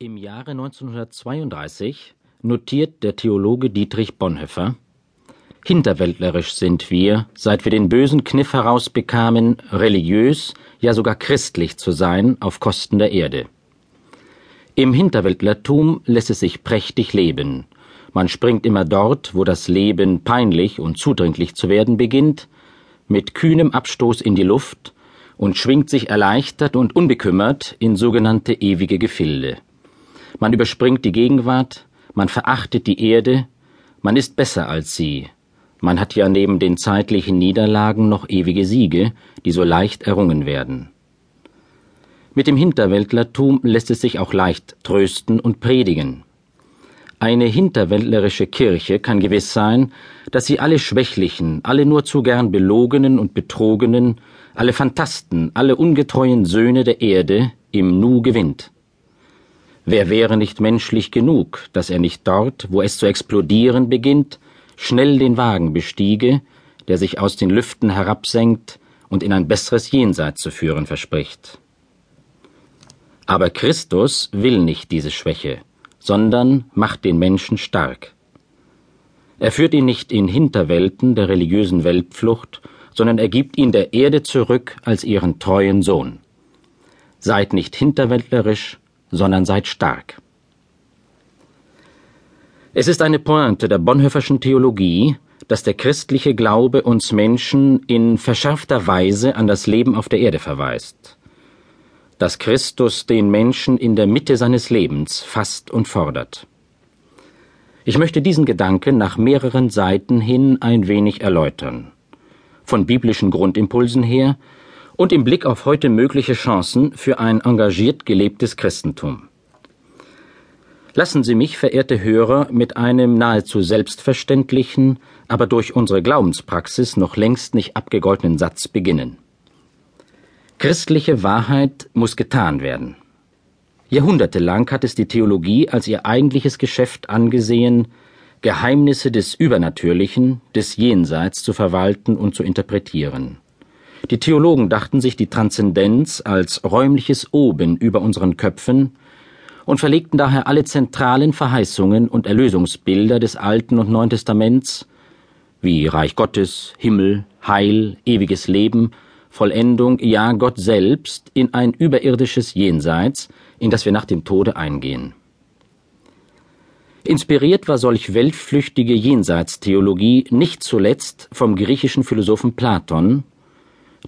Im Jahre 1932 notiert der Theologe Dietrich Bonhoeffer Hinterwäldlerisch sind wir, seit wir den bösen Kniff herausbekamen, religiös, ja sogar christlich zu sein auf Kosten der Erde. Im Hinterwäldlertum lässt es sich prächtig leben. Man springt immer dort, wo das Leben peinlich und zudringlich zu werden beginnt, mit kühnem Abstoß in die Luft und schwingt sich erleichtert und unbekümmert in sogenannte ewige Gefilde. Man überspringt die Gegenwart, man verachtet die Erde, man ist besser als sie. Man hat ja neben den zeitlichen Niederlagen noch ewige Siege, die so leicht errungen werden. Mit dem Hinterwäldlertum lässt es sich auch leicht trösten und predigen. Eine hinterwäldlerische Kirche kann gewiss sein, dass sie alle Schwächlichen, alle nur zu gern Belogenen und Betrogenen, alle Phantasten, alle ungetreuen Söhne der Erde im Nu gewinnt. Wer wäre nicht menschlich genug, dass er nicht dort, wo es zu explodieren beginnt, schnell den Wagen bestiege, der sich aus den Lüften herabsenkt und in ein besseres Jenseits zu führen verspricht. Aber Christus will nicht diese Schwäche, sondern macht den Menschen stark. Er führt ihn nicht in Hinterwelten der religiösen Weltflucht, sondern er gibt ihn der Erde zurück als ihren treuen Sohn. Seid nicht hinterwäldlerisch, sondern seid stark. Es ist eine Pointe der Bonhoefferschen Theologie, dass der christliche Glaube uns Menschen in verschärfter Weise an das Leben auf der Erde verweist, dass Christus den Menschen in der Mitte seines Lebens fasst und fordert. Ich möchte diesen Gedanken nach mehreren Seiten hin ein wenig erläutern, von biblischen Grundimpulsen her und im Blick auf heute mögliche Chancen für ein engagiert gelebtes Christentum. Lassen Sie mich, verehrte Hörer, mit einem nahezu selbstverständlichen, aber durch unsere Glaubenspraxis noch längst nicht abgegoltenen Satz beginnen. Christliche Wahrheit muss getan werden. Jahrhundertelang hat es die Theologie als ihr eigentliches Geschäft angesehen, Geheimnisse des Übernatürlichen, des Jenseits zu verwalten und zu interpretieren. Die Theologen dachten sich die Transzendenz als räumliches Oben über unseren Köpfen und verlegten daher alle zentralen Verheißungen und Erlösungsbilder des Alten und Neuen Testaments wie Reich Gottes, Himmel, Heil, ewiges Leben, Vollendung, ja Gott selbst in ein überirdisches Jenseits, in das wir nach dem Tode eingehen. Inspiriert war solch weltflüchtige Jenseitstheologie nicht zuletzt vom griechischen Philosophen Platon,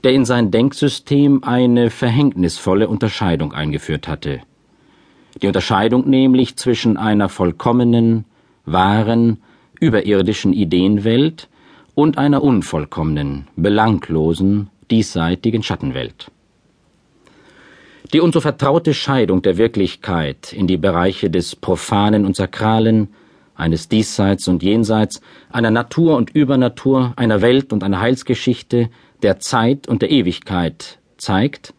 der in sein Denksystem eine verhängnisvolle Unterscheidung eingeführt hatte. Die Unterscheidung nämlich zwischen einer vollkommenen, wahren, überirdischen Ideenwelt und einer unvollkommenen, belanglosen, diesseitigen Schattenwelt. Die uns so vertraute Scheidung der Wirklichkeit in die Bereiche des Profanen und Sakralen, eines Diesseits und Jenseits, einer Natur und Übernatur, einer Welt und einer Heilsgeschichte, der Zeit und der Ewigkeit zeigt,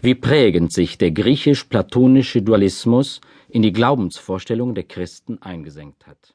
wie prägend sich der griechisch-platonische Dualismus in die Glaubensvorstellung der Christen eingesenkt hat